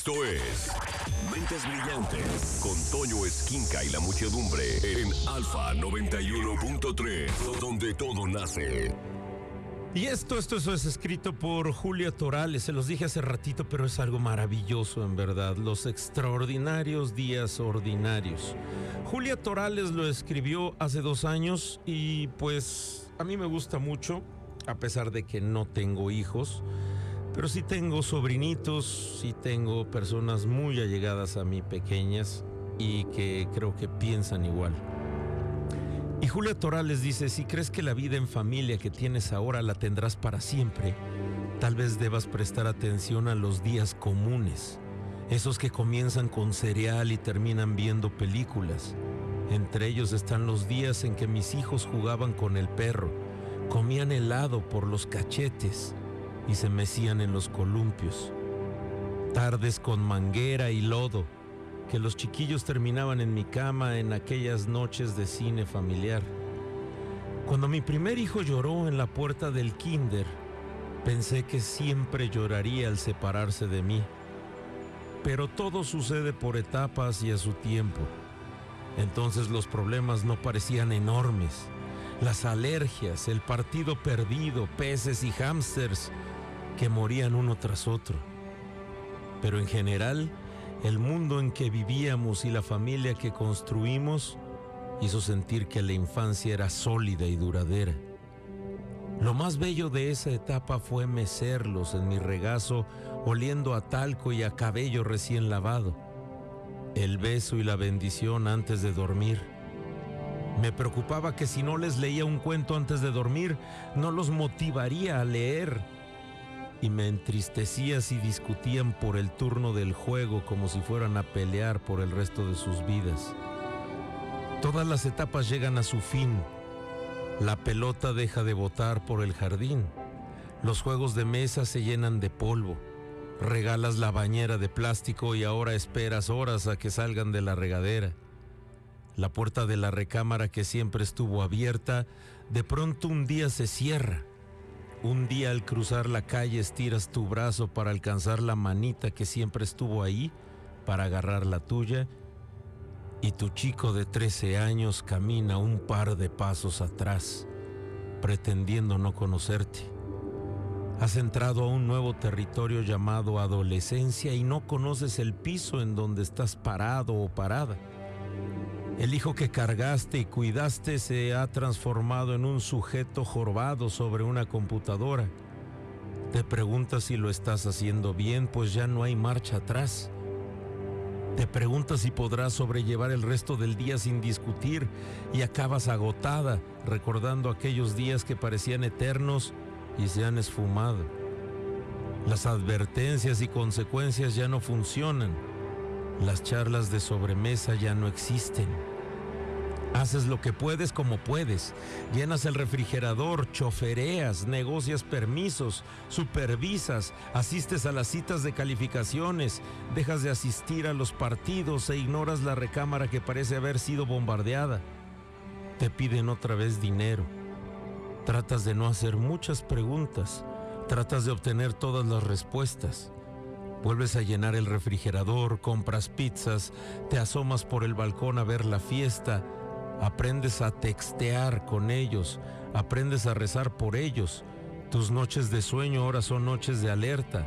Esto es Mentes Brillantes con Toño Esquinca y la muchedumbre en Alfa 91.3, donde todo nace. Y esto, esto, eso es escrito por Julia Torales, se los dije hace ratito, pero es algo maravilloso en verdad, los extraordinarios días ordinarios. Julia Torales lo escribió hace dos años y pues a mí me gusta mucho, a pesar de que no tengo hijos, pero sí tengo sobrinitos, sí tengo personas muy allegadas a mí pequeñas y que creo que piensan igual. Y Julia Torales dice, si crees que la vida en familia que tienes ahora la tendrás para siempre, tal vez debas prestar atención a los días comunes, esos que comienzan con cereal y terminan viendo películas. Entre ellos están los días en que mis hijos jugaban con el perro, comían helado por los cachetes y se mecían en los columpios. Tardes con manguera y lodo que los chiquillos terminaban en mi cama en aquellas noches de cine familiar. Cuando mi primer hijo lloró en la puerta del kinder, pensé que siempre lloraría al separarse de mí. Pero todo sucede por etapas y a su tiempo. Entonces los problemas no parecían enormes. Las alergias, el partido perdido, peces y hámsters que morían uno tras otro. Pero en general, el mundo en que vivíamos y la familia que construimos hizo sentir que la infancia era sólida y duradera. Lo más bello de esa etapa fue mecerlos en mi regazo, oliendo a talco y a cabello recién lavado. El beso y la bendición antes de dormir. Me preocupaba que si no les leía un cuento antes de dormir, no los motivaría a leer y me entristecía si discutían por el turno del juego como si fueran a pelear por el resto de sus vidas. Todas las etapas llegan a su fin. La pelota deja de botar por el jardín. Los juegos de mesa se llenan de polvo. Regalas la bañera de plástico y ahora esperas horas a que salgan de la regadera. La puerta de la recámara que siempre estuvo abierta, de pronto un día se cierra un día al cruzar la calle estiras tu brazo para alcanzar la manita que siempre estuvo ahí para agarrar la tuya y tu chico de 13 años camina un par de pasos atrás, pretendiendo no conocerte. Has entrado a un nuevo territorio llamado adolescencia y no conoces el piso en donde estás parado o parada. El hijo que cargaste y cuidaste se ha transformado en un sujeto jorobado sobre una computadora. Te preguntas si lo estás haciendo bien, pues ya no hay marcha atrás. Te preguntas si podrás sobrellevar el resto del día sin discutir y acabas agotada recordando aquellos días que parecían eternos y se han esfumado. Las advertencias y consecuencias ya no funcionan. Las charlas de sobremesa ya no existen. Haces lo que puedes como puedes. Llenas el refrigerador, chofereas, negocias permisos, supervisas, asistes a las citas de calificaciones, dejas de asistir a los partidos e ignoras la recámara que parece haber sido bombardeada. Te piden otra vez dinero. Tratas de no hacer muchas preguntas. Tratas de obtener todas las respuestas. Vuelves a llenar el refrigerador, compras pizzas, te asomas por el balcón a ver la fiesta aprendes a textear con ellos, aprendes a rezar por ellos. Tus noches de sueño ahora son noches de alerta.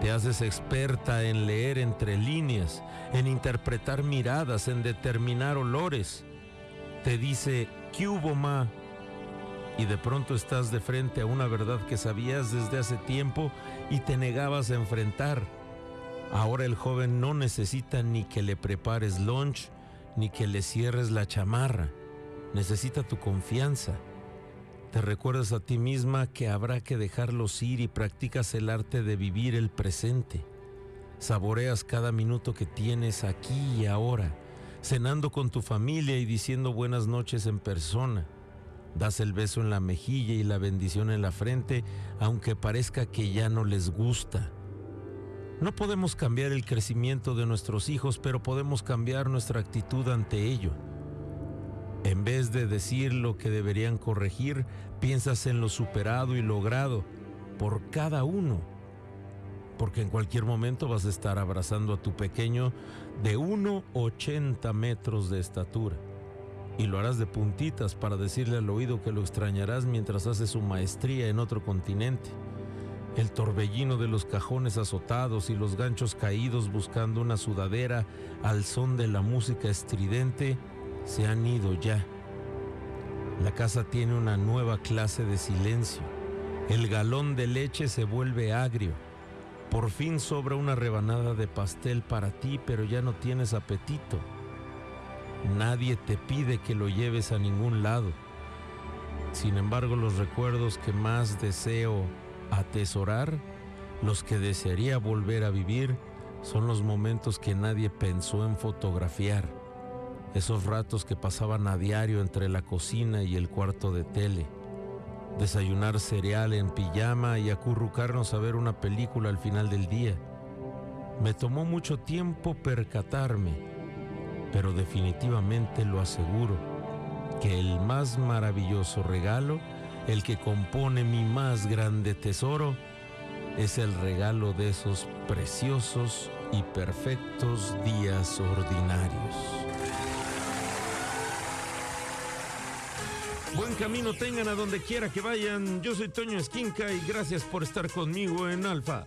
Te haces experta en leer entre líneas, en interpretar miradas, en determinar olores. Te dice, ¿qué hubo, ma? Y de pronto estás de frente a una verdad que sabías desde hace tiempo y te negabas a enfrentar. Ahora el joven no necesita ni que le prepares lunch, ni que le cierres la chamarra. Necesita tu confianza. Te recuerdas a ti misma que habrá que dejarlos ir y practicas el arte de vivir el presente. Saboreas cada minuto que tienes aquí y ahora, cenando con tu familia y diciendo buenas noches en persona. Das el beso en la mejilla y la bendición en la frente, aunque parezca que ya no les gusta. No podemos cambiar el crecimiento de nuestros hijos, pero podemos cambiar nuestra actitud ante ello. En vez de decir lo que deberían corregir, piensas en lo superado y logrado por cada uno. porque en cualquier momento vas a estar abrazando a tu pequeño de 1,80 metros de estatura. Y lo harás de puntitas para decirle al oído que lo extrañarás mientras hace su maestría en otro continente. El torbellino de los cajones azotados y los ganchos caídos buscando una sudadera al son de la música estridente se han ido ya. La casa tiene una nueva clase de silencio. El galón de leche se vuelve agrio. Por fin sobra una rebanada de pastel para ti, pero ya no tienes apetito. Nadie te pide que lo lleves a ningún lado. Sin embargo, los recuerdos que más deseo atesorar, los que desearía volver a vivir, son los momentos que nadie pensó en fotografiar. Esos ratos que pasaban a diario entre la cocina y el cuarto de tele. Desayunar cereal en pijama y acurrucarnos a ver una película al final del día. Me tomó mucho tiempo percatarme, pero definitivamente lo aseguro, que el más maravilloso regalo el que compone mi más grande tesoro, es el regalo de esos preciosos y perfectos días ordinarios. Buen camino tengan a donde quiera que vayan. Yo soy Toño Esquinca y gracias por estar conmigo en Alfa